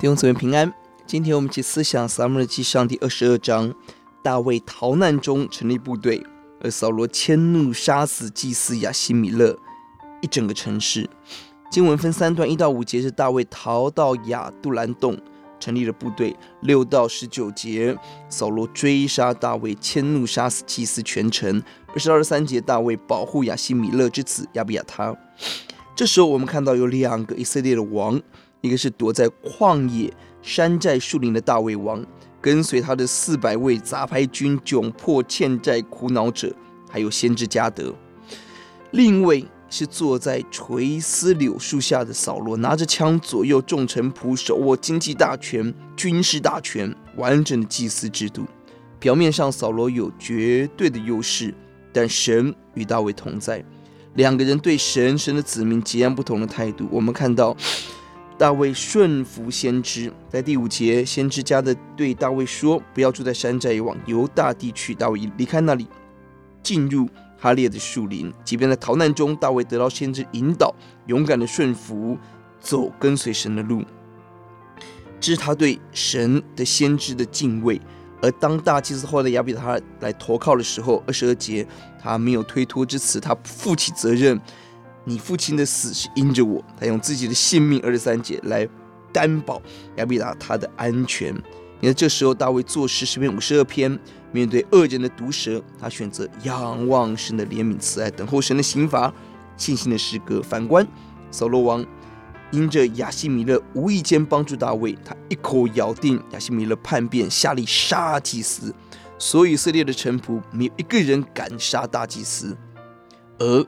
弟兄姊妹平安，今天我们一起思想撒母耳记上第二十二章，大卫逃难中成立部队，而扫罗迁怒杀死祭司亚希米勒，一整个城市。经文分三段，一到五节是大卫逃到亚杜兰洞，成立了部队；六到十九节，扫罗追杀大卫，迁怒杀死祭司全城；二十二三节，大卫保护亚希米勒之子亚比亚他。这时候我们看到有两个以色列的王，一个是躲在旷野山寨树林的大卫王，跟随他的四百位杂牌军窘迫欠债苦恼者，还有先知加得；另一位。是坐在垂丝柳树下的扫罗，拿着枪左右众臣仆，手握经济大权、军事大权，完整的祭祀制度。表面上扫罗有绝对的优势，但神与大卫同在。两个人对神、神的子民截然不同的态度。我们看到大卫顺服先知，在第五节，先知家的对大卫说：“不要住在山寨，往犹大地去。”大卫离开那里，进入。哈列的树林，即便在逃难中，大卫得到先知引导，勇敢的顺服，走跟随神的路。这是他对神的先知的敬畏。而当大祭司后来亚比他来投靠的时候，二十二节，他没有推脱之词，他负起责任。你父亲的死是因着我，他用自己的性命，二十三节来担保亚比达他的安全。你看，这时候大卫作诗诗篇五十二篇，面对恶人的毒舌，他选择仰望神的怜悯慈爱，等候神的刑罚，信心的诗歌。反观扫罗王，因着亚希米勒无意间帮助大卫，他一口咬定亚希米勒叛变，下令杀祭司，所以以色列的臣仆没有一个人敢杀大祭司，而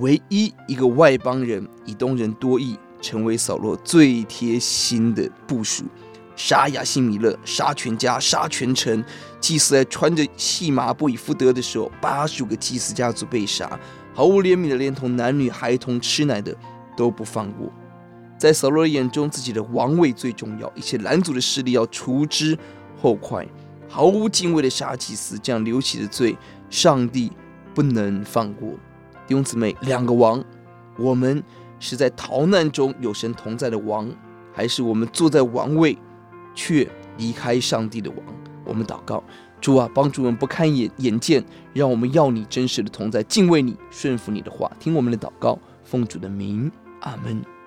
唯一一个外邦人以东人多益，成为扫罗最贴心的部属。杀亚希米勒，杀全家，杀全城。祭司在穿着细麻布以弗得的时候，八十五个祭司家族被杀，毫无怜悯的，连同男女孩童、吃奶的都不放过。在扫罗眼中，自己的王位最重要，一切拦阻的势力要除之后快，毫无敬畏的杀祭司，这样流血的罪，上帝不能放过。弟兄姊妹，两个王，我们是在逃难中有神同在的王，还是我们坐在王位？却离开上帝的王，我们祷告，主啊，帮助我们不看眼眼见，让我们要你真实的同在，敬畏你，顺服你的话，听我们的祷告，奉主的名，阿门。